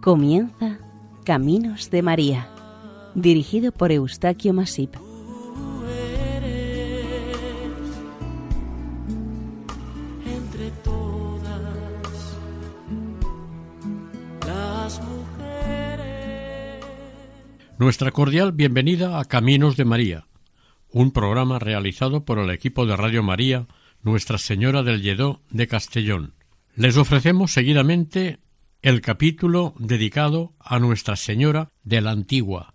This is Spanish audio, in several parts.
Comienza Caminos de María, dirigido por Eustaquio Masip. entre todas las mujeres. Nuestra cordial bienvenida a Caminos de María, un programa realizado por el equipo de Radio María Nuestra Señora del Lledó de Castellón. Les ofrecemos seguidamente el capítulo dedicado a Nuestra Señora de la Antigua.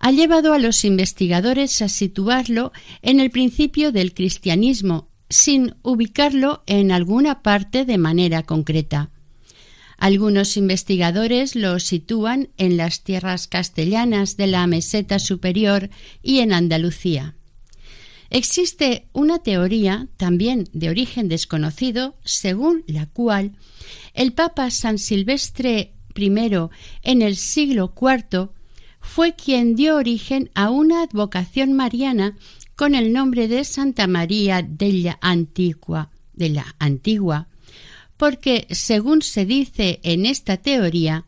ha llevado a los investigadores a situarlo en el principio del cristianismo, sin ubicarlo en alguna parte de manera concreta. Algunos investigadores lo sitúan en las tierras castellanas de la meseta superior y en Andalucía. Existe una teoría, también de origen desconocido, según la cual el Papa San Silvestre I en el siglo IV fue quien dio origen a una advocación mariana con el nombre de Santa María de la Antigua, de la Antigua, porque, según se dice en esta teoría,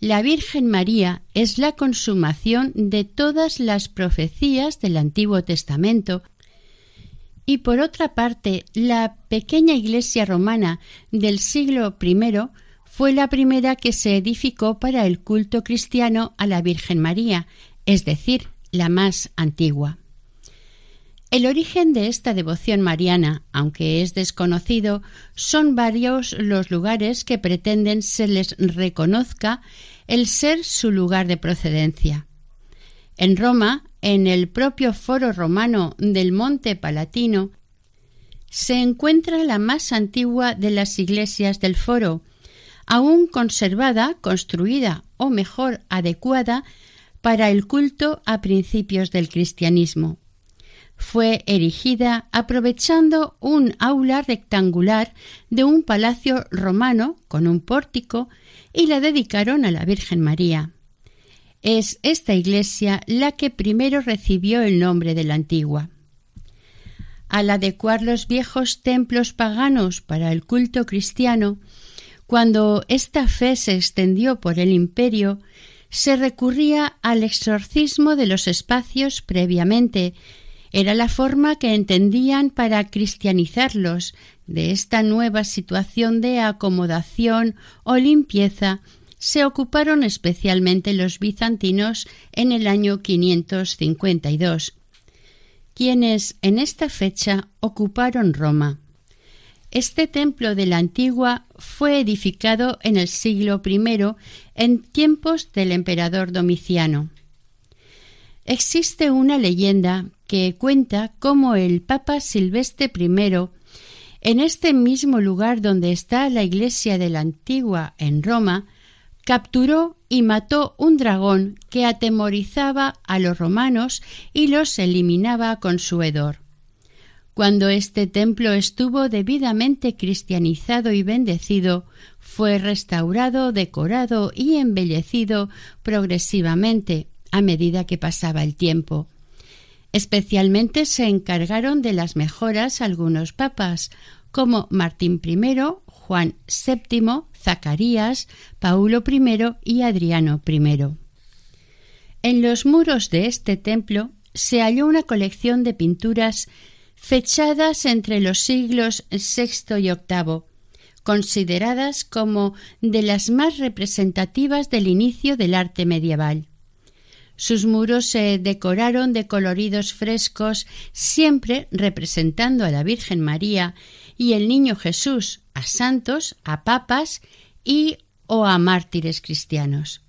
la Virgen María es la consumación de todas las profecías del Antiguo Testamento. Y por otra parte, la pequeña iglesia romana del siglo I fue la primera que se edificó para el culto cristiano a la Virgen María, es decir, la más antigua. El origen de esta devoción mariana, aunque es desconocido, son varios los lugares que pretenden se les reconozca el ser su lugar de procedencia. En Roma, en el propio foro romano del Monte Palatino, se encuentra la más antigua de las iglesias del foro, aún conservada, construida o mejor adecuada para el culto a principios del cristianismo. Fue erigida aprovechando un aula rectangular de un palacio romano con un pórtico y la dedicaron a la Virgen María. Es esta iglesia la que primero recibió el nombre de la antigua. Al adecuar los viejos templos paganos para el culto cristiano, cuando esta fe se extendió por el imperio, se recurría al exorcismo de los espacios previamente. Era la forma que entendían para cristianizarlos de esta nueva situación de acomodación o limpieza se ocuparon especialmente los bizantinos en el año 552, quienes en esta fecha ocuparon Roma. Este templo de la antigua fue edificado en el siglo I en tiempos del emperador Domiciano. Existe una leyenda que cuenta cómo el Papa Silvestre I, en este mismo lugar donde está la iglesia de la antigua en Roma, capturó y mató un dragón que atemorizaba a los romanos y los eliminaba con su hedor. Cuando este templo estuvo debidamente cristianizado y bendecido, fue restaurado, decorado y embellecido progresivamente a medida que pasaba el tiempo. Especialmente se encargaron de las mejoras algunos papas, como Martín I, Juan VII, Zacarías, Paulo I y Adriano I. En los muros de este templo se halló una colección de pinturas fechadas entre los siglos VI y VIII, consideradas como de las más representativas del inicio del arte medieval. Sus muros se decoraron de coloridos frescos, siempre representando a la Virgen María y el Niño Jesús, a santos, a papas y o a mártires cristianos.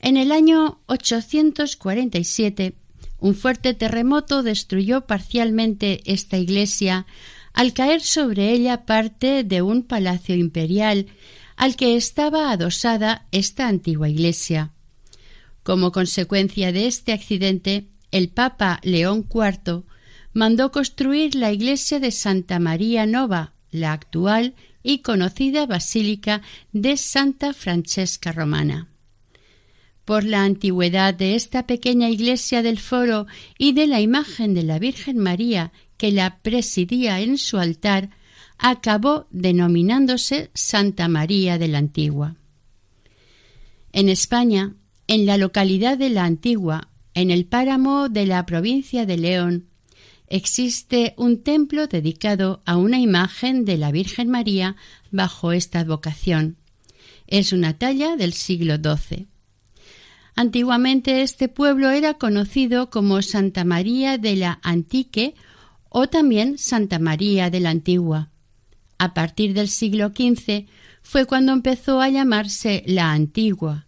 En el año 847, un fuerte terremoto destruyó parcialmente esta iglesia al caer sobre ella parte de un palacio imperial al que estaba adosada esta antigua iglesia. Como consecuencia de este accidente, el Papa León IV mandó construir la iglesia de Santa María Nova, la actual y conocida Basílica de Santa Francesca Romana. Por la antigüedad de esta pequeña iglesia del foro y de la imagen de la Virgen María que la presidía en su altar, acabó denominándose Santa María de la Antigua. En España, en la localidad de la Antigua, en el páramo de la provincia de León, existe un templo dedicado a una imagen de la Virgen María bajo esta advocación. Es una talla del siglo XII. Antiguamente este pueblo era conocido como Santa María de la Antique o también Santa María de la Antigua. A partir del siglo XV fue cuando empezó a llamarse la Antigua.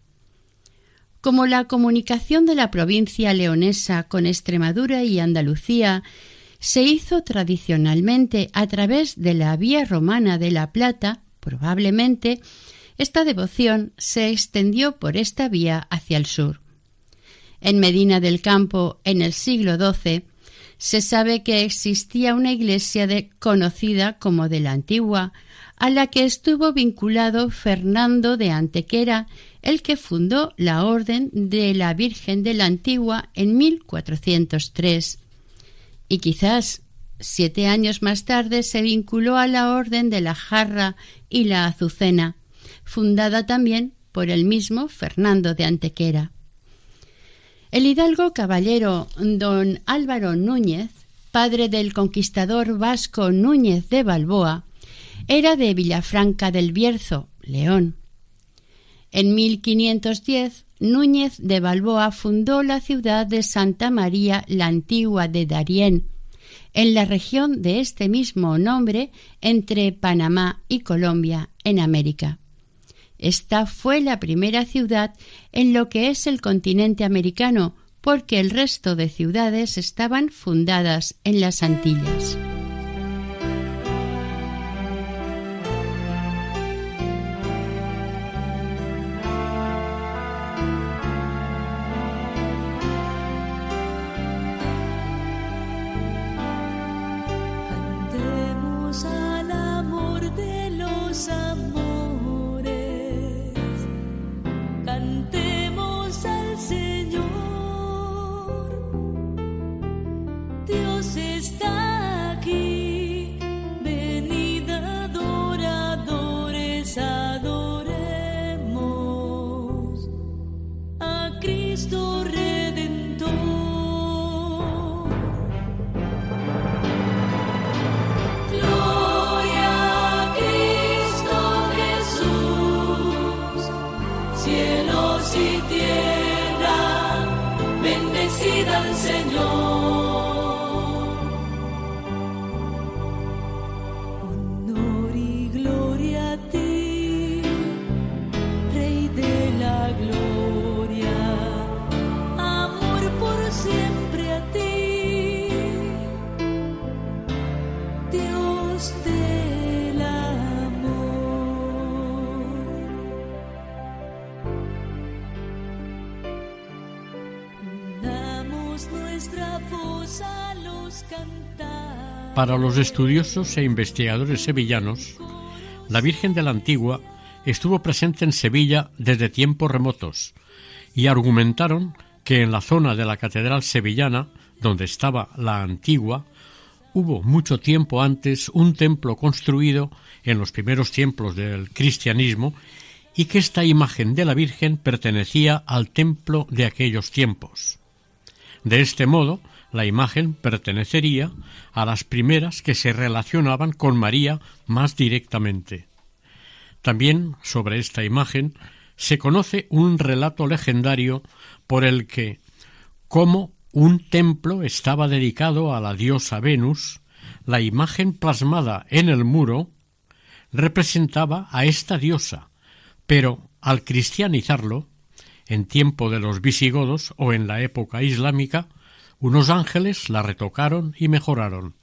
Como la comunicación de la provincia leonesa con Extremadura y Andalucía se hizo tradicionalmente a través de la vía romana de la Plata, probablemente esta devoción se extendió por esta vía hacia el sur. En Medina del Campo, en el siglo XII, se sabe que existía una iglesia de, conocida como de la Antigua, a la que estuvo vinculado Fernando de Antequera, el que fundó la Orden de la Virgen de la Antigua en 1403. Y quizás siete años más tarde se vinculó a la Orden de la Jarra y la Azucena, fundada también por el mismo Fernando de Antequera. El hidalgo caballero don Álvaro Núñez, padre del conquistador vasco Núñez de Balboa, era de Villafranca del Bierzo, León. En 1510, Núñez de Balboa fundó la ciudad de Santa María la Antigua de Darién, en la región de este mismo nombre entre Panamá y Colombia, en América. Esta fue la primera ciudad en lo que es el continente americano, porque el resto de ciudades estaban fundadas en las Antillas. Para los estudiosos e investigadores sevillanos, la Virgen de la Antigua estuvo presente en Sevilla desde tiempos remotos y argumentaron que en la zona de la Catedral Sevillana, donde estaba la antigua, hubo mucho tiempo antes un templo construido en los primeros tiempos del cristianismo y que esta imagen de la Virgen pertenecía al templo de aquellos tiempos. De este modo, la imagen pertenecería a las primeras que se relacionaban con María más directamente. También sobre esta imagen se conoce un relato legendario por el que, como un templo estaba dedicado a la diosa Venus, la imagen plasmada en el muro representaba a esta diosa, pero al cristianizarlo, en tiempo de los visigodos o en la época islámica, unos ángeles la retocaron y mejoraron.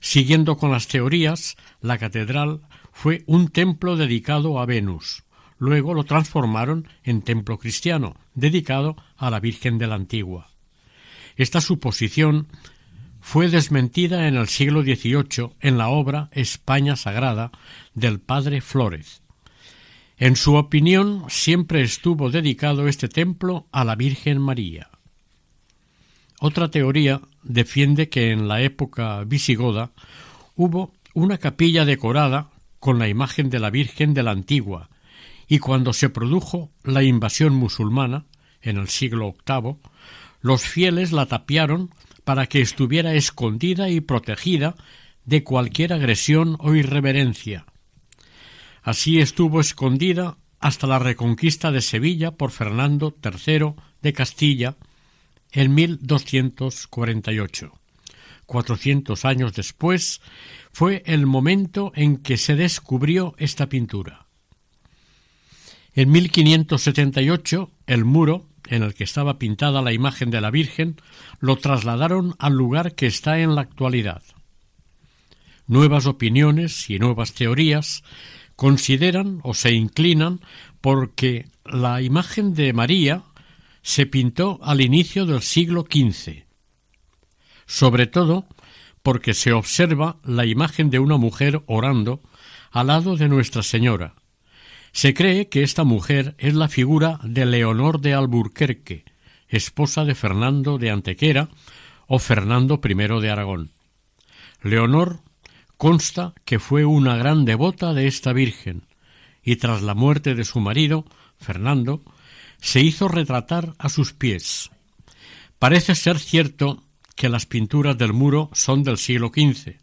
Siguiendo con las teorías, la catedral fue un templo dedicado a Venus. Luego lo transformaron en templo cristiano, dedicado a la Virgen de la Antigua. Esta suposición fue desmentida en el siglo XVIII en la obra España Sagrada del padre Flórez. En su opinión siempre estuvo dedicado este templo a la Virgen María. Otra teoría defiende que en la época visigoda hubo una capilla decorada con la imagen de la Virgen de la Antigua, y cuando se produjo la invasión musulmana, en el siglo VIII, los fieles la tapiaron para que estuviera escondida y protegida de cualquier agresión o irreverencia. Así estuvo escondida hasta la reconquista de Sevilla por Fernando III de Castilla en 1248. Cuatrocientos años después fue el momento en que se descubrió esta pintura. En 1578 el muro en el que estaba pintada la imagen de la Virgen lo trasladaron al lugar que está en la actualidad. Nuevas opiniones y nuevas teorías consideran o se inclinan porque la imagen de María se pintó al inicio del siglo XV, sobre todo porque se observa la imagen de una mujer orando al lado de Nuestra Señora. Se cree que esta mujer es la figura de Leonor de Alburquerque, esposa de Fernando de Antequera o Fernando I de Aragón. Leonor consta que fue una gran devota de esta Virgen, y tras la muerte de su marido, Fernando, se hizo retratar a sus pies. Parece ser cierto que las pinturas del muro son del siglo XV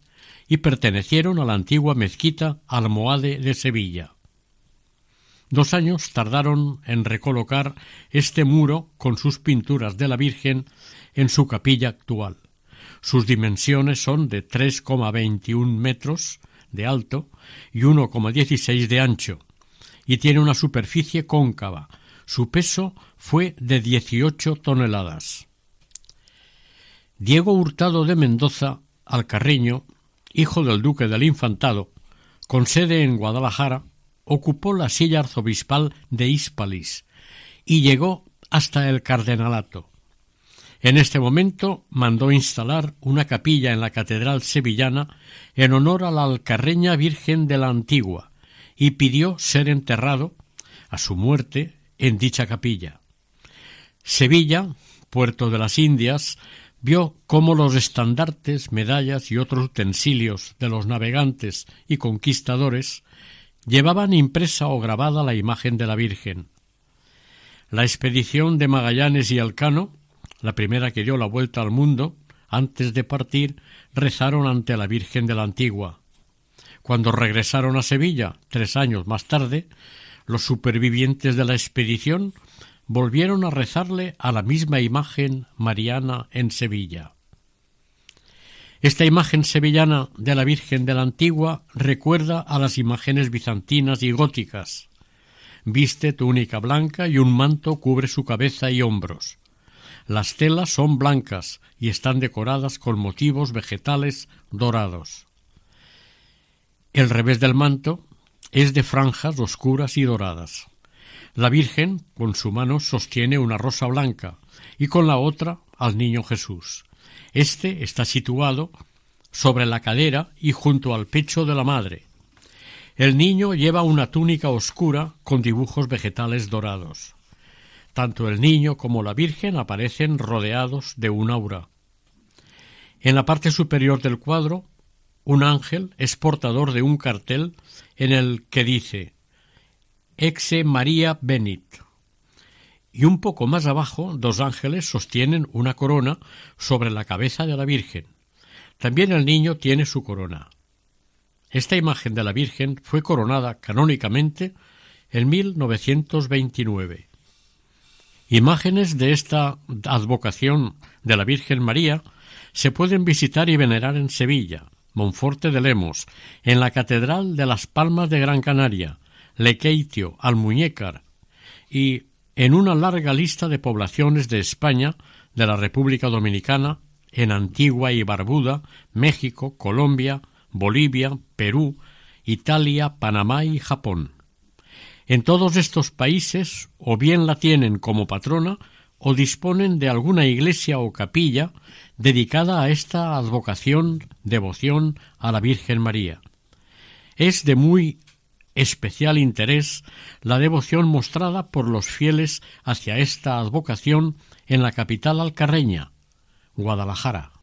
y pertenecieron a la antigua mezquita almohade de Sevilla. Dos años tardaron en recolocar este muro con sus pinturas de la Virgen en su capilla actual. Sus dimensiones son de 3,21 metros de alto y 1,16 de ancho, y tiene una superficie cóncava, su peso fue de 18 toneladas. Diego Hurtado de Mendoza, alcarreño, hijo del duque del Infantado, con sede en Guadalajara, ocupó la silla arzobispal de Hispalis y llegó hasta el cardenalato. En este momento mandó instalar una capilla en la catedral sevillana en honor a la alcarreña Virgen de la Antigua y pidió ser enterrado, a su muerte, en dicha capilla. Sevilla, puerto de las Indias, vio cómo los estandartes, medallas y otros utensilios de los navegantes y conquistadores llevaban impresa o grabada la imagen de la Virgen. La expedición de Magallanes y Alcano, la primera que dio la vuelta al mundo, antes de partir, rezaron ante la Virgen de la Antigua. Cuando regresaron a Sevilla, tres años más tarde, los supervivientes de la expedición volvieron a rezarle a la misma imagen mariana en Sevilla. Esta imagen sevillana de la Virgen de la Antigua recuerda a las imágenes bizantinas y góticas. Viste túnica blanca y un manto cubre su cabeza y hombros. Las telas son blancas y están decoradas con motivos vegetales dorados. El revés del manto es de franjas oscuras y doradas. La Virgen con su mano sostiene una rosa blanca y con la otra al niño Jesús. Este está situado sobre la cadera y junto al pecho de la madre. El niño lleva una túnica oscura con dibujos vegetales dorados. Tanto el niño como la Virgen aparecen rodeados de un aura, En la parte superior del cuadro, un ángel es portador de un cartel en el que dice Exe María Benit. Y un poco más abajo, dos ángeles sostienen una corona sobre la cabeza de la Virgen. También el niño tiene su corona. Esta imagen de la Virgen fue coronada canónicamente en 1929. Imágenes de esta advocación de la Virgen María se pueden visitar y venerar en Sevilla, Monforte de Lemos, en la Catedral de las Palmas de Gran Canaria, Lequeitio, Almuñécar y en una larga lista de poblaciones de España, de la República Dominicana, en Antigua y Barbuda, México, Colombia, Bolivia, Perú, Italia, Panamá y Japón. En todos estos países o bien la tienen como patrona o disponen de alguna iglesia o capilla dedicada a esta advocación, devoción a la Virgen María. Es de muy especial interés la devoción mostrada por los fieles hacia esta advocación en la capital alcarreña, Guadalajara.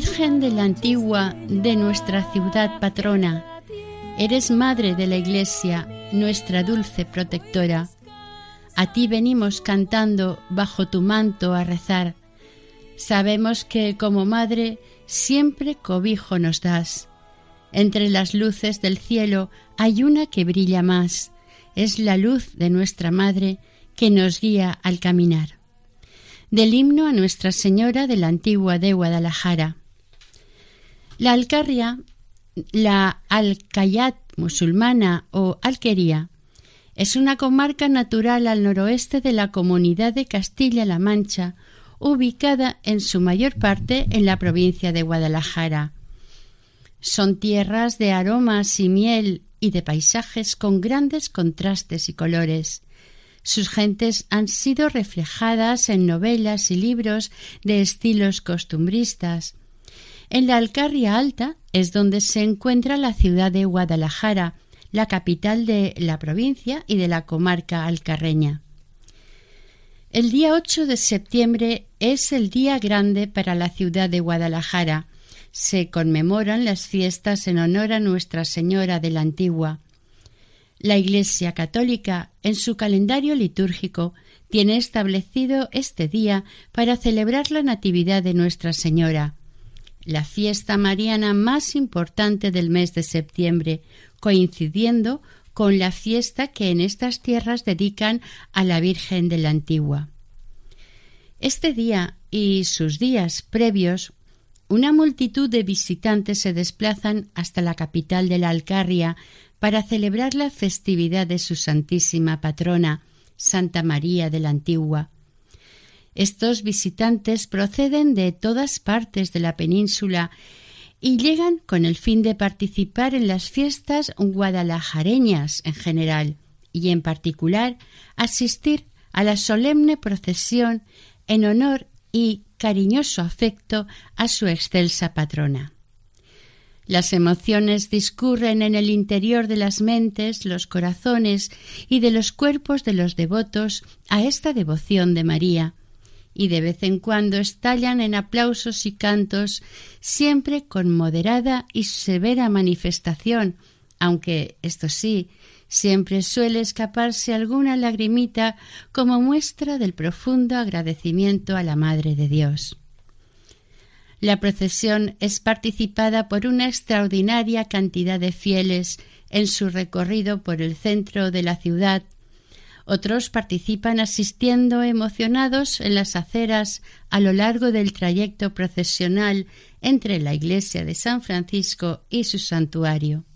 Virgen de la antigua, de nuestra ciudad patrona, eres Madre de la Iglesia, nuestra dulce protectora. A ti venimos cantando bajo tu manto a rezar. Sabemos que como Madre siempre cobijo nos das. Entre las luces del cielo hay una que brilla más. Es la luz de nuestra Madre que nos guía al caminar. Del himno a Nuestra Señora de la Antigua de Guadalajara. La Alcarria, la Alcayat musulmana o Alquería, es una comarca natural al noroeste de la comunidad de Castilla-La Mancha, ubicada en su mayor parte en la provincia de Guadalajara. Son tierras de aromas y miel y de paisajes con grandes contrastes y colores. Sus gentes han sido reflejadas en novelas y libros de estilos costumbristas, en la Alcarria Alta es donde se encuentra la ciudad de Guadalajara, la capital de la provincia y de la comarca alcarreña. El día 8 de septiembre es el día grande para la ciudad de Guadalajara. Se conmemoran las fiestas en honor a Nuestra Señora de la Antigua. La Iglesia Católica, en su calendario litúrgico, tiene establecido este día para celebrar la Natividad de Nuestra Señora la fiesta mariana más importante del mes de septiembre, coincidiendo con la fiesta que en estas tierras dedican a la Virgen de la Antigua. Este día y sus días previos, una multitud de visitantes se desplazan hasta la capital de la Alcarria para celebrar la festividad de su Santísima Patrona, Santa María de la Antigua. Estos visitantes proceden de todas partes de la península y llegan con el fin de participar en las fiestas guadalajareñas en general y en particular asistir a la solemne procesión en honor y cariñoso afecto a su excelsa patrona. Las emociones discurren en el interior de las mentes, los corazones y de los cuerpos de los devotos a esta devoción de María, y de vez en cuando estallan en aplausos y cantos, siempre con moderada y severa manifestación, aunque, esto sí, siempre suele escaparse alguna lagrimita como muestra del profundo agradecimiento a la Madre de Dios. La procesión es participada por una extraordinaria cantidad de fieles en su recorrido por el centro de la ciudad. Otros participan asistiendo emocionados en las aceras a lo largo del trayecto procesional entre la iglesia de San Francisco y su santuario.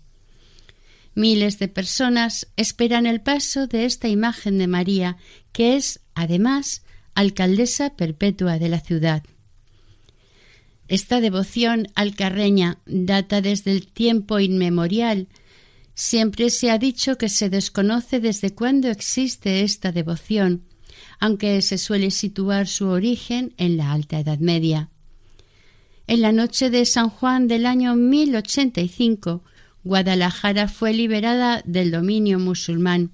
Miles de personas esperan el paso de esta imagen de María, que es, además, alcaldesa perpetua de la ciudad. Esta devoción alcarreña data desde el tiempo inmemorial. Siempre se ha dicho que se desconoce desde cuándo existe esta devoción, aunque se suele situar su origen en la Alta Edad Media. En la noche de San Juan del año 1085, Guadalajara fue liberada del dominio musulmán.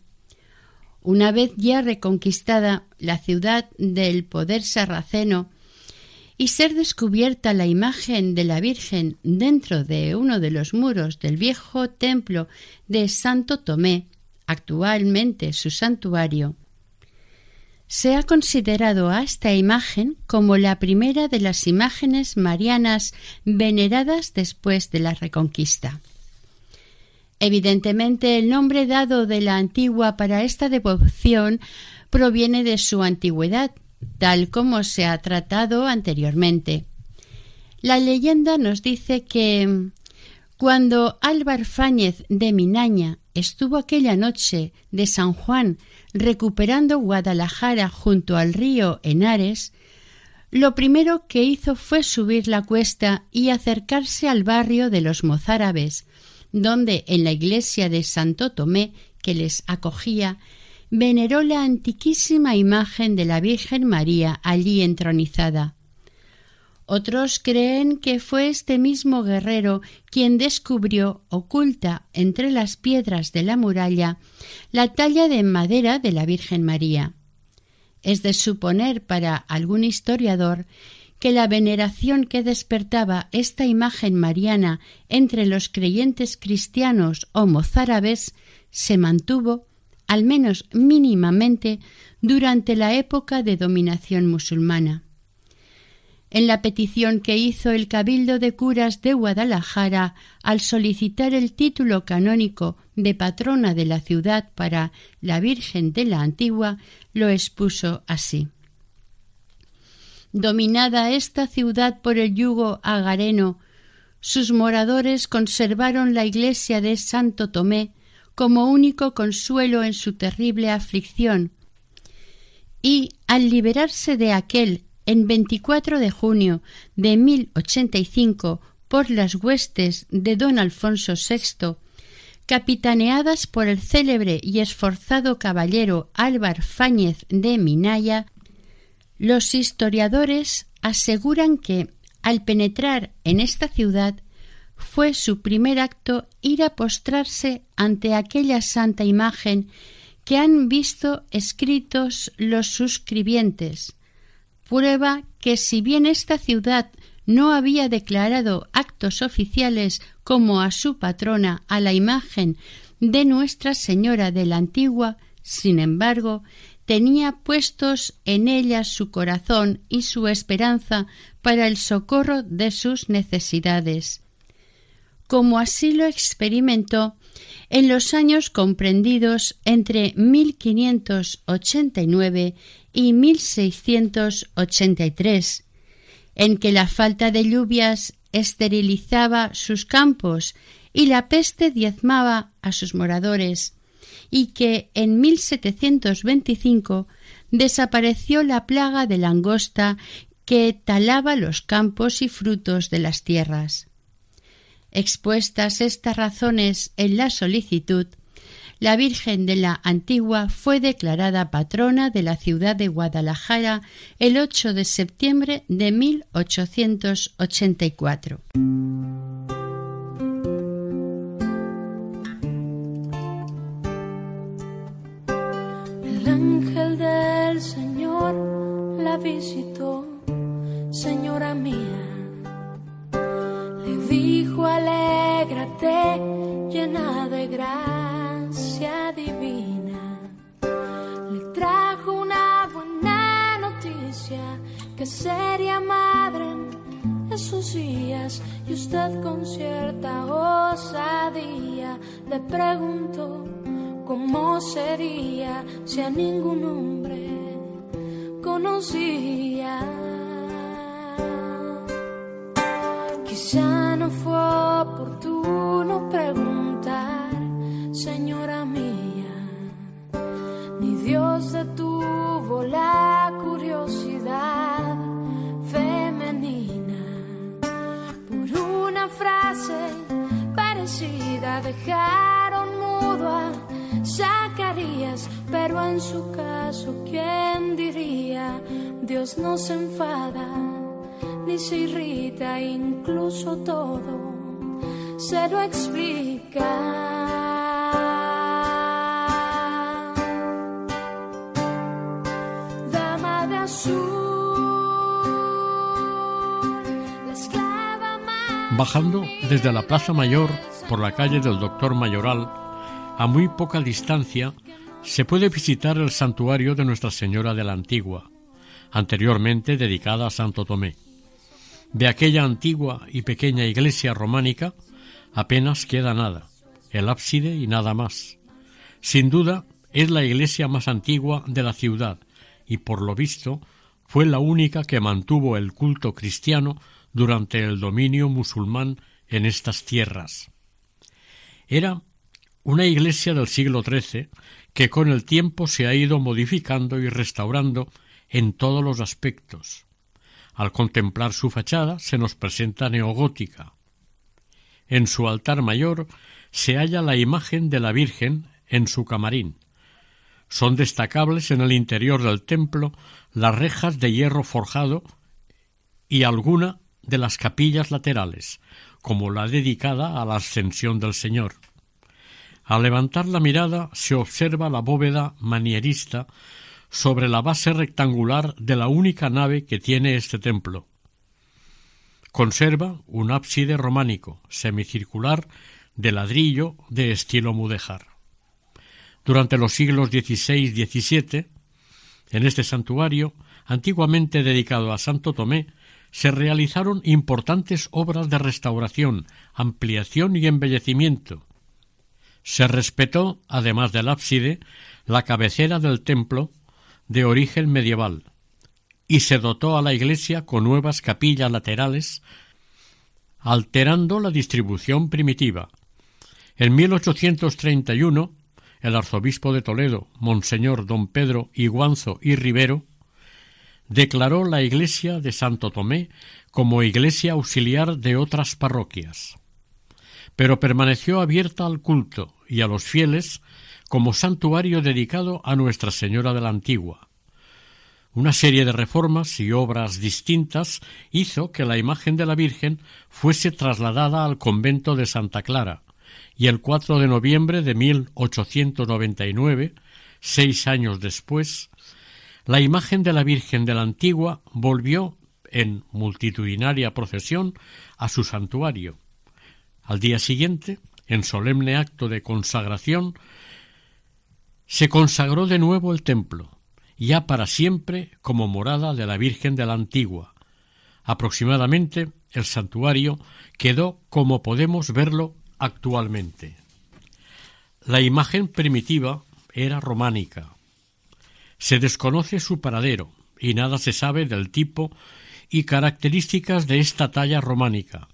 Una vez ya reconquistada la ciudad del poder sarraceno, y ser descubierta la imagen de la Virgen dentro de uno de los muros del viejo templo de Santo Tomé, actualmente su santuario, se ha considerado a esta imagen como la primera de las imágenes marianas veneradas después de la Reconquista. Evidentemente, el nombre dado de la antigua para esta devoción proviene de su antigüedad, tal como se ha tratado anteriormente. La leyenda nos dice que cuando Álvar Fáñez de Minaña estuvo aquella noche de San Juan recuperando Guadalajara junto al río Henares, lo primero que hizo fue subir la cuesta y acercarse al barrio de los mozárabes, donde en la iglesia de Santo Tomé, que les acogía, veneró la antiquísima imagen de la Virgen María allí entronizada. Otros creen que fue este mismo guerrero quien descubrió, oculta entre las piedras de la muralla, la talla de madera de la Virgen María. Es de suponer para algún historiador que la veneración que despertaba esta imagen mariana entre los creyentes cristianos o mozárabes se mantuvo al menos mínimamente, durante la época de dominación musulmana. En la petición que hizo el Cabildo de Curas de Guadalajara al solicitar el título canónico de patrona de la ciudad para la Virgen de la Antigua, lo expuso así. Dominada esta ciudad por el yugo agareno, sus moradores conservaron la iglesia de Santo Tomé como único consuelo en su terrible aflicción, y al liberarse de aquel en 24 de junio de 1085 por las huestes de don Alfonso VI, capitaneadas por el célebre y esforzado caballero Álvar Fáñez de Minaya, los historiadores aseguran que, al penetrar en esta ciudad, fue su primer acto ir a postrarse ante aquella santa imagen que han visto escritos los suscribientes, prueba que si bien esta ciudad no había declarado actos oficiales como a su patrona a la imagen de Nuestra Señora de la Antigua, sin embargo, tenía puestos en ella su corazón y su esperanza para el socorro de sus necesidades como así lo experimentó en los años comprendidos entre 1589 y 1683, en que la falta de lluvias esterilizaba sus campos y la peste diezmaba a sus moradores, y que en 1725 desapareció la plaga de langosta que talaba los campos y frutos de las tierras. Expuestas estas razones en la solicitud, la Virgen de la Antigua fue declarada patrona de la ciudad de Guadalajara el 8 de septiembre de 1884. El ángel del Señor la visitó, señora mía. Dijo, alégrate, llena de gracia divina le trajo una buena noticia que sería madre en esos días y usted con cierta osadía le preguntó cómo sería si a ningún hombre conocía. Quizá no fue oportuno preguntar, señora mía. Dios detuvo la curiosidad femenina por una frase parecida. Dejaron mudo a Zacarías, pero en su caso, ¿quién diría? Dios no se enfada ni se irrita, incluso todo se lo explica. Bajando desde la Plaza Mayor por la calle del Doctor Mayoral, a muy poca distancia, se puede visitar el santuario de Nuestra Señora de la Antigua, anteriormente dedicada a Santo Tomé. De aquella antigua y pequeña iglesia románica apenas queda nada, el ábside y nada más. Sin duda, es la iglesia más antigua de la ciudad y, por lo visto, fue la única que mantuvo el culto cristiano durante el dominio musulmán en estas tierras. Era una iglesia del siglo XIII que con el tiempo se ha ido modificando y restaurando en todos los aspectos. Al contemplar su fachada se nos presenta neogótica. En su altar mayor se halla la imagen de la Virgen en su camarín. Son destacables en el interior del templo las rejas de hierro forjado y alguna de las capillas laterales, como la dedicada a la ascensión del Señor. Al levantar la mirada se observa la bóveda manierista sobre la base rectangular de la única nave que tiene este templo. Conserva un ábside románico, semicircular, de ladrillo de estilo mudéjar. Durante los siglos XVI y XVII, en este santuario, antiguamente dedicado a Santo Tomé, se realizaron importantes obras de restauración, ampliación y embellecimiento. Se respetó, además del ábside, la cabecera del templo, de origen medieval, y se dotó a la iglesia con nuevas capillas laterales, alterando la distribución primitiva. En 1831, el arzobispo de Toledo, Monseñor don Pedro Iguanzo y Rivero, declaró la iglesia de Santo Tomé como iglesia auxiliar de otras parroquias, pero permaneció abierta al culto y a los fieles como santuario dedicado a Nuestra Señora de la Antigua. Una serie de reformas y obras distintas hizo que la imagen de la Virgen fuese trasladada al convento de Santa Clara, y el 4 de noviembre de 1899, seis años después, la imagen de la Virgen de la Antigua volvió en multitudinaria procesión a su santuario. Al día siguiente, en solemne acto de consagración, se consagró de nuevo el templo, ya para siempre como morada de la Virgen de la Antigua. Aproximadamente el santuario quedó como podemos verlo actualmente. La imagen primitiva era románica, se desconoce su paradero y nada se sabe del tipo y características de esta talla románica.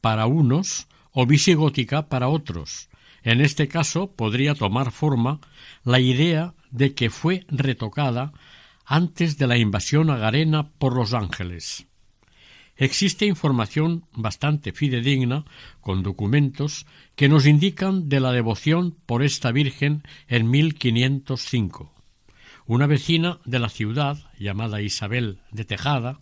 Para unos, o visigótica para otros. En este caso podría tomar forma la idea de que fue retocada antes de la invasión agarena por los ángeles. Existe información bastante fidedigna, con documentos, que nos indican de la devoción por esta Virgen en 1505. Una vecina de la ciudad, llamada Isabel de Tejada,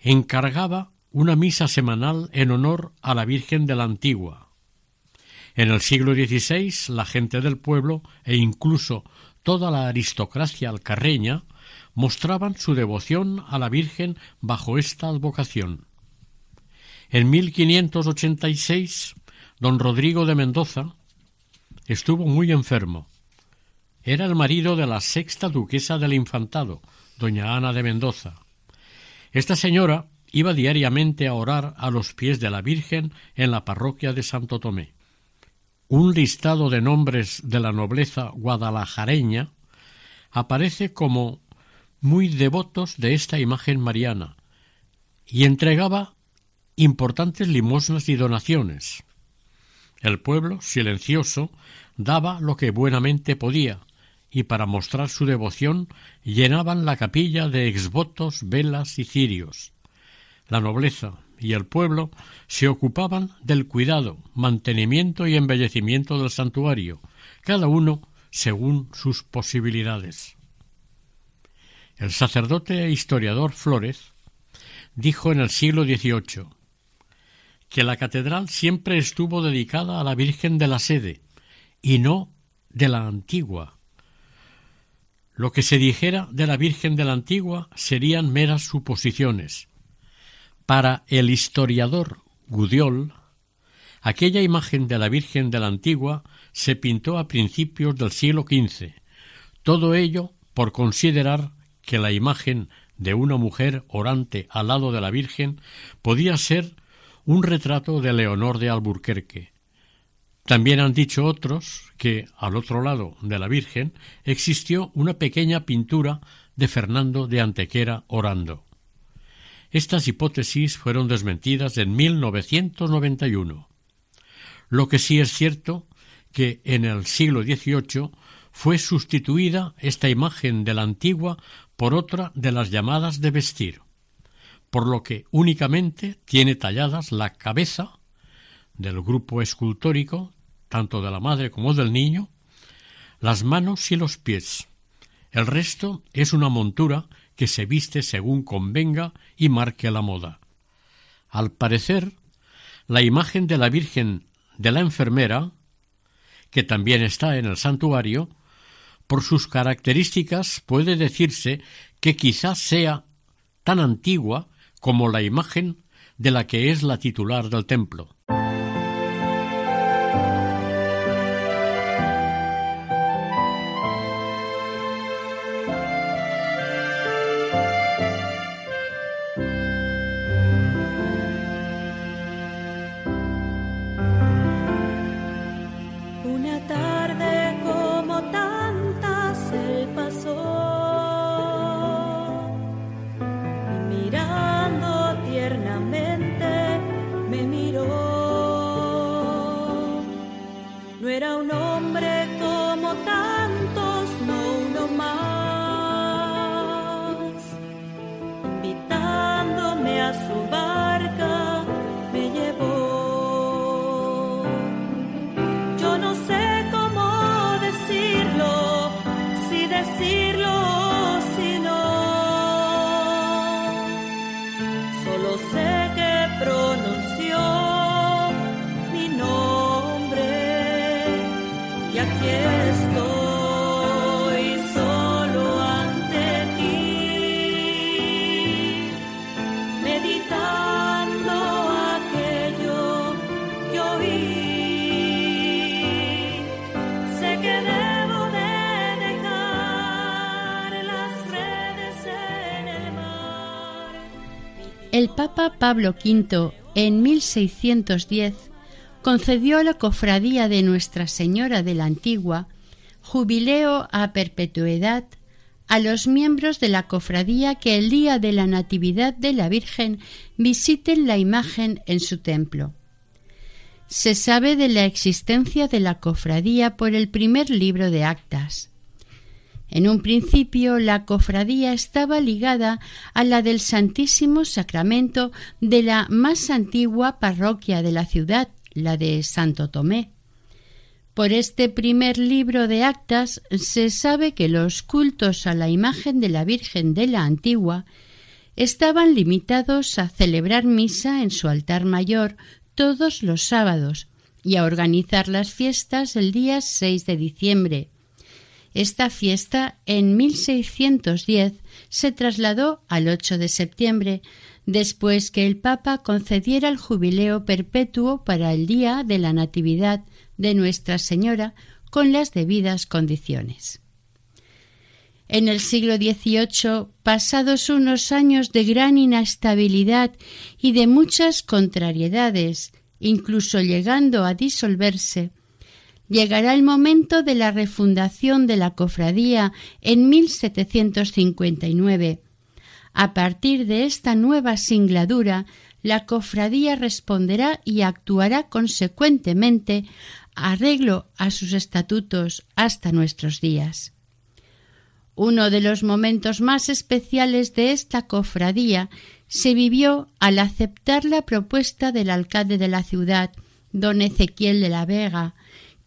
encargaba una misa semanal en honor a la Virgen de la Antigua. En el siglo XVI, la gente del pueblo e incluso toda la aristocracia alcarreña mostraban su devoción a la Virgen bajo esta advocación. En 1586, don Rodrigo de Mendoza estuvo muy enfermo. Era el marido de la sexta duquesa del infantado, doña Ana de Mendoza. Esta señora iba diariamente a orar a los pies de la Virgen en la parroquia de Santo Tomé. Un listado de nombres de la nobleza guadalajareña aparece como muy devotos de esta imagen mariana y entregaba importantes limosnas y donaciones. El pueblo, silencioso, daba lo que buenamente podía, y para mostrar su devoción llenaban la capilla de exvotos, velas y cirios. La nobleza y el pueblo se ocupaban del cuidado, mantenimiento y embellecimiento del santuario, cada uno según sus posibilidades. El sacerdote e historiador Flores dijo en el siglo XVIII que la catedral siempre estuvo dedicada a la Virgen de la Sede y no de la Antigua. Lo que se dijera de la Virgen de la Antigua serían meras suposiciones. Para el historiador Gudiol, aquella imagen de la Virgen de la Antigua se pintó a principios del siglo XV, todo ello por considerar que la imagen de una mujer orante al lado de la Virgen podía ser un retrato de Leonor de Alburquerque. También han dicho otros que al otro lado de la Virgen existió una pequeña pintura de Fernando de Antequera orando. Estas hipótesis fueron desmentidas en 1991. Lo que sí es cierto que en el siglo XVIII fue sustituida esta imagen de la antigua por otra de las llamadas de vestir, por lo que únicamente tiene talladas la cabeza del grupo escultórico, tanto de la madre como del niño, las manos y los pies. El resto es una montura que se viste según convenga y marque la moda. Al parecer, la imagen de la Virgen de la enfermera, que también está en el santuario, por sus características puede decirse que quizás sea tan antigua como la imagen de la que es la titular del templo. El Papa Pablo V, en 1610, concedió a la cofradía de Nuestra Señora de la Antigua jubileo a perpetuidad a los miembros de la cofradía que el día de la Natividad de la Virgen visiten la imagen en su templo. Se sabe de la existencia de la cofradía por el primer libro de actas. En un principio la cofradía estaba ligada a la del Santísimo Sacramento de la más antigua parroquia de la ciudad, la de Santo Tomé. Por este primer libro de actas se sabe que los cultos a la imagen de la Virgen de la Antigua estaban limitados a celebrar misa en su altar mayor todos los sábados y a organizar las fiestas el día 6 de diciembre, esta fiesta en 1610 se trasladó al 8 de septiembre, después que el Papa concediera el jubileo perpetuo para el día de la Natividad de Nuestra Señora con las debidas condiciones. En el siglo XVIII, pasados unos años de gran inestabilidad y de muchas contrariedades, incluso llegando a disolverse, llegará el momento de la refundación de la cofradía en 1759. A partir de esta nueva singladura, la cofradía responderá y actuará consecuentemente arreglo a sus estatutos hasta nuestros días. Uno de los momentos más especiales de esta cofradía se vivió al aceptar la propuesta del alcalde de la ciudad, don Ezequiel de la Vega,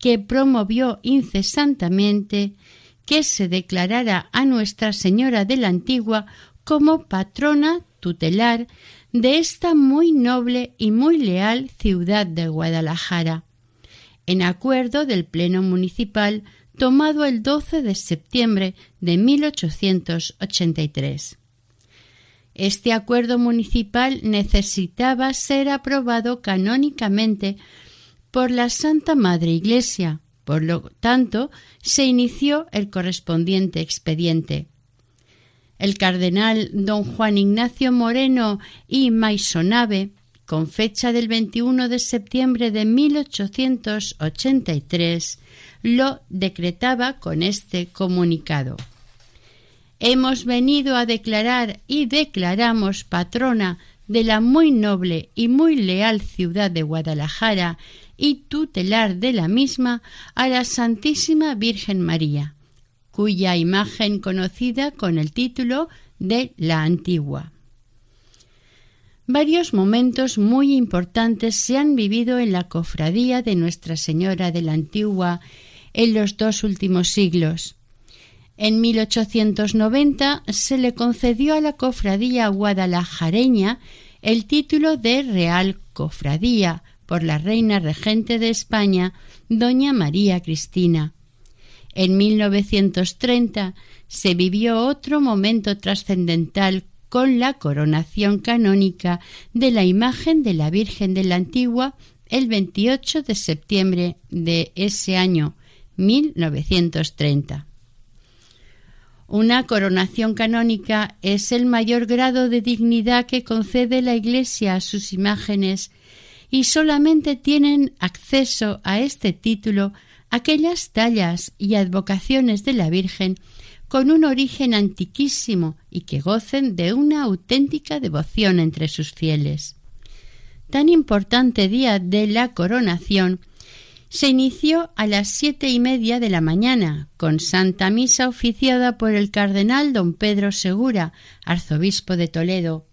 que promovió incesantemente que se declarara a Nuestra Señora de la Antigua como patrona tutelar de esta muy noble y muy leal ciudad de Guadalajara, en acuerdo del Pleno Municipal tomado el 12 de septiembre de 1883. Este acuerdo municipal necesitaba ser aprobado canónicamente por la Santa Madre Iglesia. Por lo tanto, se inició el correspondiente expediente. El cardenal don Juan Ignacio Moreno y Maisonave, con fecha del 21 de septiembre de 1883, lo decretaba con este comunicado. Hemos venido a declarar y declaramos patrona de la muy noble y muy leal ciudad de Guadalajara y tutelar de la misma a la Santísima Virgen María, cuya imagen conocida con el título de la Antigua. Varios momentos muy importantes se han vivido en la cofradía de Nuestra Señora de la Antigua en los dos últimos siglos. En 1890 se le concedió a la cofradía guadalajareña el título de Real Cofradía, por la reina regente de España, doña María Cristina. En 1930 se vivió otro momento trascendental con la coronación canónica de la imagen de la Virgen de la Antigua el 28 de septiembre de ese año 1930. Una coronación canónica es el mayor grado de dignidad que concede la Iglesia a sus imágenes y solamente tienen acceso a este título aquellas tallas y advocaciones de la Virgen con un origen antiquísimo y que gocen de una auténtica devoción entre sus fieles. Tan importante día de la coronación se inició a las siete y media de la mañana, con Santa Misa oficiada por el cardenal don Pedro Segura, arzobispo de Toledo,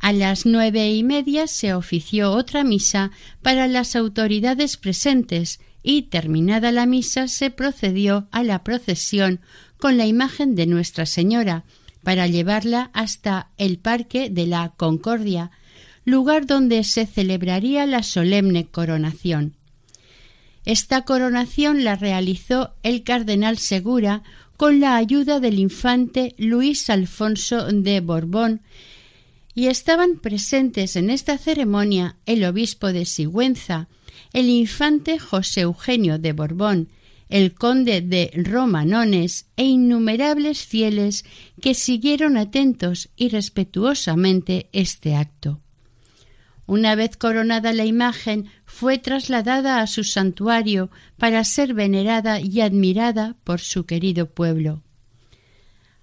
a las nueve y media se ofició otra misa para las autoridades presentes y terminada la misa se procedió a la procesión con la imagen de Nuestra Señora para llevarla hasta el Parque de la Concordia, lugar donde se celebraría la solemne coronación. Esta coronación la realizó el cardenal Segura con la ayuda del infante Luis Alfonso de Borbón y estaban presentes en esta ceremonia el obispo de Sigüenza, el infante José Eugenio de Borbón, el conde de Romanones e innumerables fieles que siguieron atentos y respetuosamente este acto. Una vez coronada la imagen, fue trasladada a su santuario para ser venerada y admirada por su querido pueblo.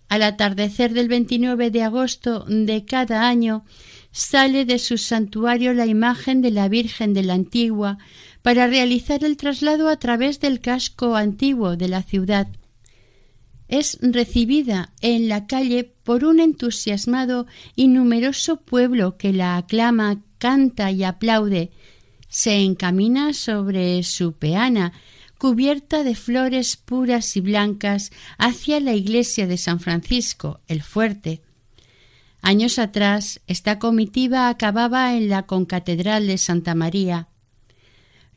Al atardecer del 29 de agosto de cada año sale de su santuario la imagen de la Virgen de la Antigua para realizar el traslado a través del casco antiguo de la ciudad. es recibida en la calle por un entusiasmado y numeroso pueblo que la aclama, canta y aplaude. Se encamina sobre su peana, cubierta de flores puras y blancas, hacia la iglesia de San Francisco, el fuerte. Años atrás, esta comitiva acababa en la concatedral de Santa María.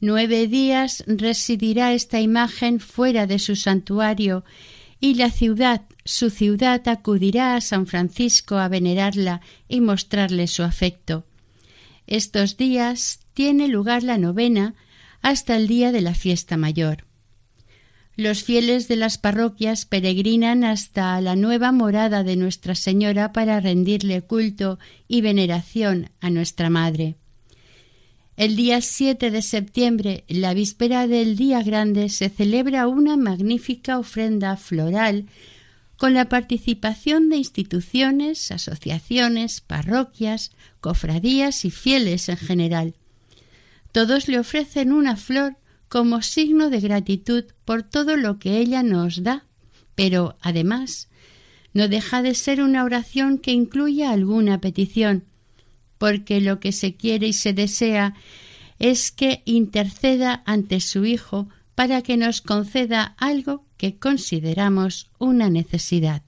Nueve días residirá esta imagen fuera de su santuario y la ciudad, su ciudad, acudirá a San Francisco a venerarla y mostrarle su afecto. Estos días tiene lugar la novena hasta el día de la fiesta mayor. Los fieles de las parroquias peregrinan hasta la nueva morada de Nuestra Señora para rendirle culto y veneración a nuestra Madre. El día 7 de septiembre, la víspera del Día Grande, se celebra una magnífica ofrenda floral con la participación de instituciones, asociaciones, parroquias, cofradías y fieles en general. Todos le ofrecen una flor como signo de gratitud por todo lo que ella nos da, pero además no deja de ser una oración que incluya alguna petición, porque lo que se quiere y se desea es que interceda ante su Hijo para que nos conceda algo que consideramos una necesidad.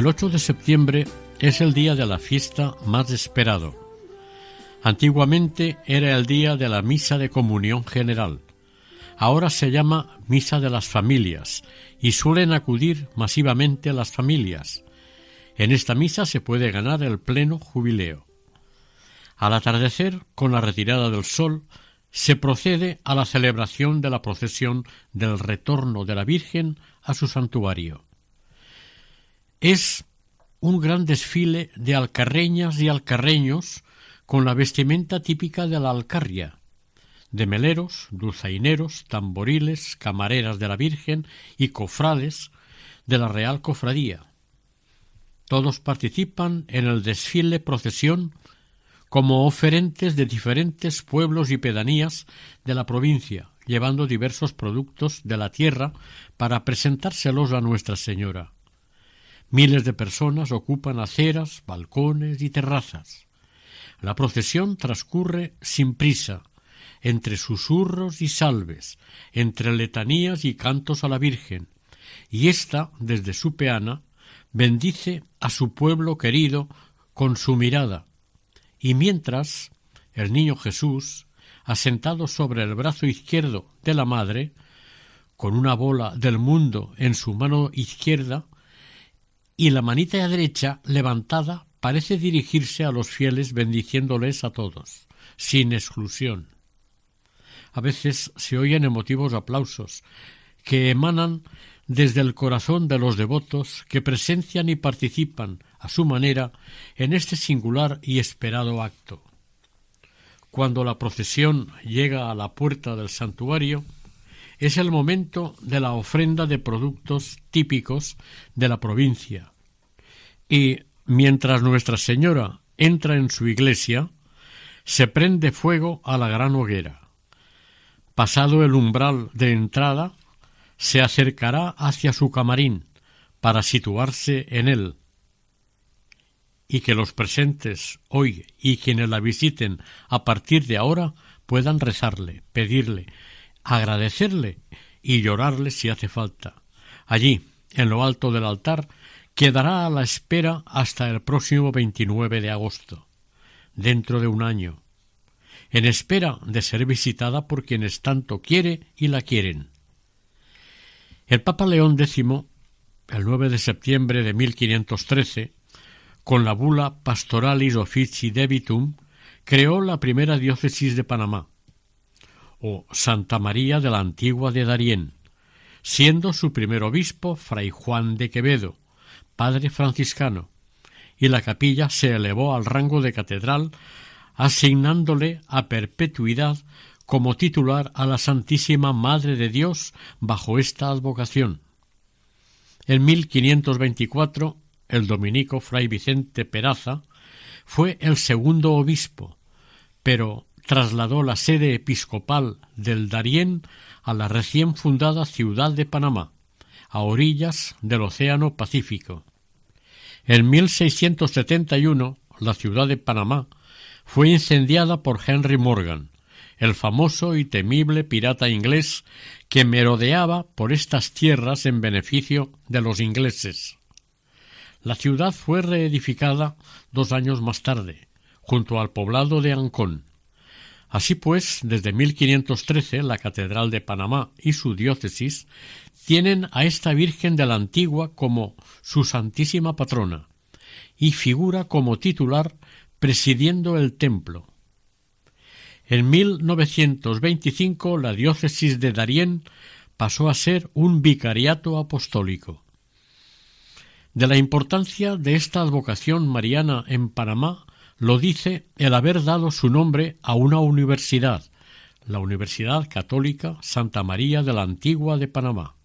El 8 de septiembre es el día de la fiesta más esperado. Antiguamente era el día de la misa de comunión general. Ahora se llama Misa de las Familias y suelen acudir masivamente las familias. En esta misa se puede ganar el pleno jubileo. Al atardecer, con la retirada del sol, se procede a la celebración de la procesión del retorno de la Virgen a su santuario. Es un gran desfile de alcarreñas y alcarreños con la vestimenta típica de la Alcarria, de meleros, dulzaineros, tamboriles, camareras de la Virgen y cofrades de la Real Cofradía. Todos participan en el desfile procesión como oferentes de diferentes pueblos y pedanías de la provincia, llevando diversos productos de la tierra para presentárselos a Nuestra Señora. Miles de personas ocupan aceras, balcones y terrazas. La procesión transcurre sin prisa, entre susurros y salves, entre letanías y cantos a la Virgen, y ésta, desde su peana, bendice a su pueblo querido con su mirada, y mientras el niño Jesús, asentado sobre el brazo izquierdo de la madre, con una bola del mundo en su mano izquierda, y la manita derecha levantada parece dirigirse a los fieles bendiciéndoles a todos, sin exclusión. A veces se oyen emotivos aplausos que emanan desde el corazón de los devotos que presencian y participan a su manera en este singular y esperado acto. Cuando la procesión llega a la puerta del santuario, es el momento de la ofrenda de productos típicos de la provincia. Y mientras Nuestra Señora entra en su iglesia, se prende fuego a la gran hoguera. Pasado el umbral de entrada, se acercará hacia su camarín para situarse en él, y que los presentes hoy y quienes la visiten a partir de ahora puedan rezarle, pedirle, agradecerle y llorarle si hace falta. Allí, en lo alto del altar, quedará a la espera hasta el próximo 29 de agosto, dentro de un año, en espera de ser visitada por quienes tanto quiere y la quieren. El Papa León X, el 9 de septiembre de 1513, con la bula Pastoralis Officii Debitum, creó la primera diócesis de Panamá, o Santa María de la Antigua de Darién, siendo su primer obispo Fray Juan de Quevedo, padre franciscano, y la capilla se elevó al rango de catedral, asignándole a perpetuidad como titular a la Santísima Madre de Dios bajo esta advocación. En 1524, el dominico fray Vicente Peraza fue el segundo obispo, pero trasladó la sede episcopal del Darién a la recién fundada ciudad de Panamá, a orillas del Océano Pacífico. En 1671 la ciudad de Panamá fue incendiada por Henry Morgan, el famoso y temible pirata inglés que merodeaba por estas tierras en beneficio de los ingleses. La ciudad fue reedificada dos años más tarde, junto al poblado de Ancón. Así pues, desde 1513 la Catedral de Panamá y su diócesis tienen a esta Virgen de la Antigua como su santísima patrona y figura como titular presidiendo el templo. En 1925 la diócesis de Darién pasó a ser un vicariato apostólico. De la importancia de esta advocación mariana en Panamá lo dice el haber dado su nombre a una universidad, la Universidad Católica Santa María de la Antigua de Panamá.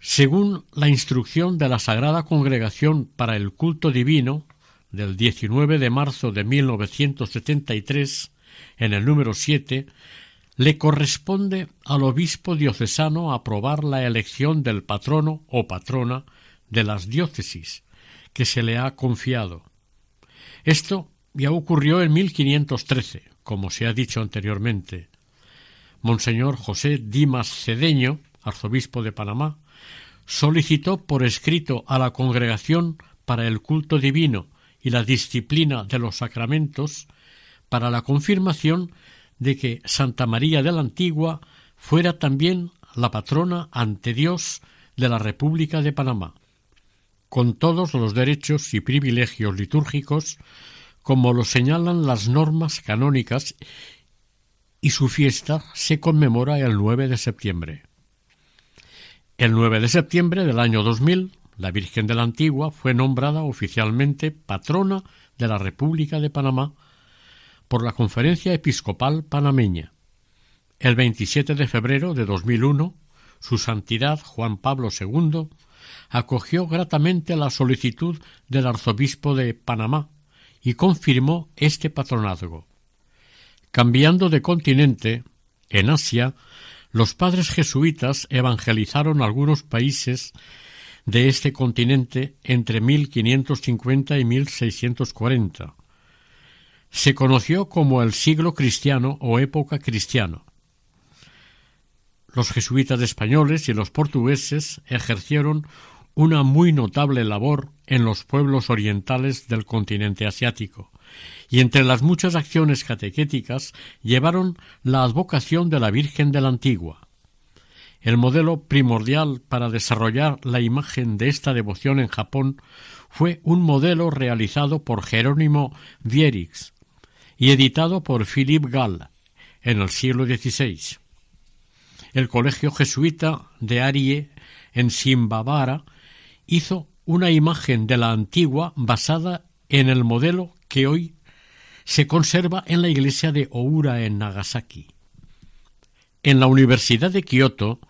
Según la instrucción de la Sagrada Congregación para el Culto Divino del 19 de marzo de 1973, en el número 7, le corresponde al obispo diocesano aprobar la elección del patrono o patrona de las diócesis que se le ha confiado. Esto ya ocurrió en 1513, como se ha dicho anteriormente. Monseñor José Dimas Cedeño, arzobispo de Panamá, solicitó por escrito a la Congregación para el culto divino y la disciplina de los sacramentos para la confirmación de que Santa María de la Antigua fuera también la patrona ante Dios de la República de Panamá, con todos los derechos y privilegios litúrgicos como lo señalan las normas canónicas y su fiesta se conmemora el 9 de septiembre. El 9 de septiembre del año 2000, la Virgen de la Antigua fue nombrada oficialmente patrona de la República de Panamá por la Conferencia Episcopal Panameña. El 27 de febrero de 2001, su Santidad Juan Pablo II acogió gratamente la solicitud del arzobispo de Panamá y confirmó este patronazgo. Cambiando de continente, en Asia, los padres jesuitas evangelizaron algunos países de este continente entre 1550 y 1640. Se conoció como el siglo cristiano o época cristiano. Los jesuitas españoles y los portugueses ejercieron una muy notable labor en los pueblos orientales del continente asiático, y entre las muchas acciones catequéticas llevaron la advocación de la Virgen de la Antigua. El modelo primordial para desarrollar la imagen de esta devoción en Japón fue un modelo realizado por Jerónimo Vierix y editado por Philip Gall en el siglo XVI. El colegio jesuita de Arie en Simbabara hizo una imagen de la antigua basada en el modelo que hoy se conserva en la iglesia de Oura en Nagasaki. En la Universidad de Kioto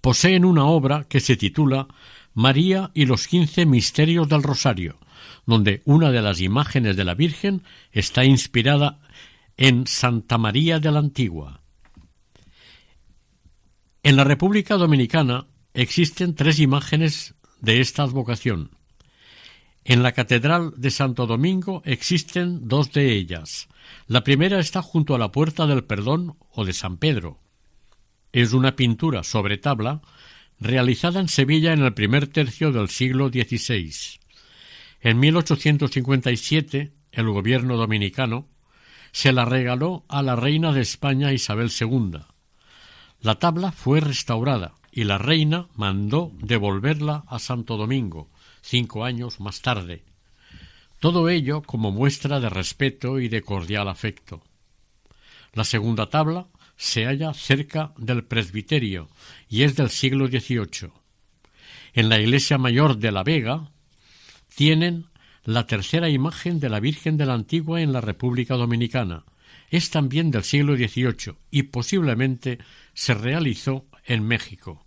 poseen una obra que se titula María y los quince misterios del Rosario, donde una de las imágenes de la Virgen está inspirada en Santa María de la Antigua. En la República Dominicana existen tres imágenes de esta advocación. En la Catedral de Santo Domingo existen dos de ellas. La primera está junto a la Puerta del Perdón o de San Pedro. Es una pintura sobre tabla realizada en Sevilla en el primer tercio del siglo XVI. En 1857, el gobierno dominicano se la regaló a la reina de España Isabel II. La tabla fue restaurada y la reina mandó devolverla a Santo Domingo, cinco años más tarde. Todo ello como muestra de respeto y de cordial afecto. La segunda tabla se halla cerca del presbiterio y es del siglo XVIII. En la iglesia mayor de La Vega tienen la tercera imagen de la Virgen de la Antigua en la República Dominicana. Es también del siglo XVIII y posiblemente se realizó en México.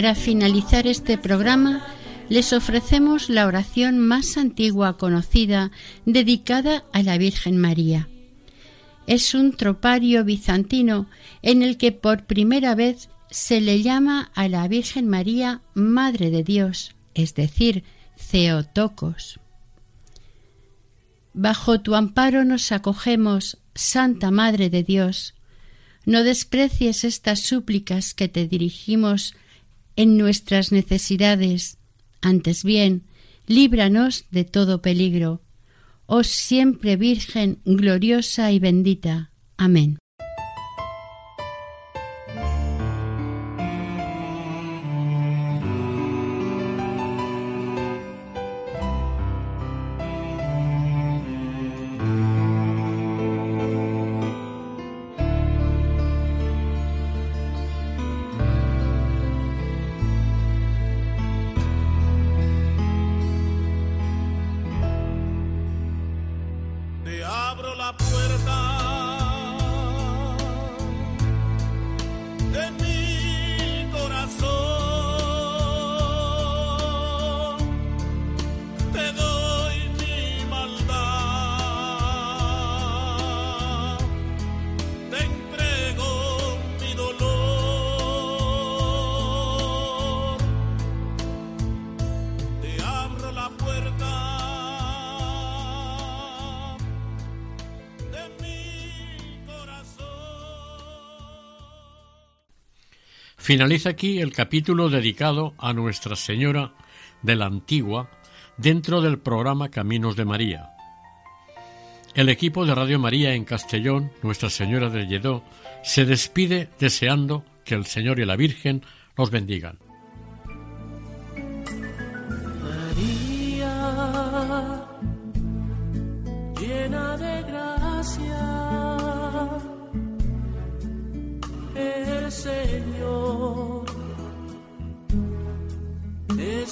Para finalizar este programa, les ofrecemos la oración más antigua conocida dedicada a la Virgen María. Es un tropario bizantino en el que por primera vez se le llama a la Virgen María Madre de Dios, es decir, Theotokos. Bajo tu amparo nos acogemos, Santa Madre de Dios. No desprecies estas súplicas que te dirigimos en nuestras necesidades. Antes bien, líbranos de todo peligro. Oh siempre Virgen gloriosa y bendita. Amén. Finaliza aquí el capítulo dedicado a Nuestra Señora de la Antigua dentro del programa Caminos de María. El equipo de Radio María en Castellón, Nuestra Señora de Lledó, se despide deseando que el Señor y la Virgen los bendigan.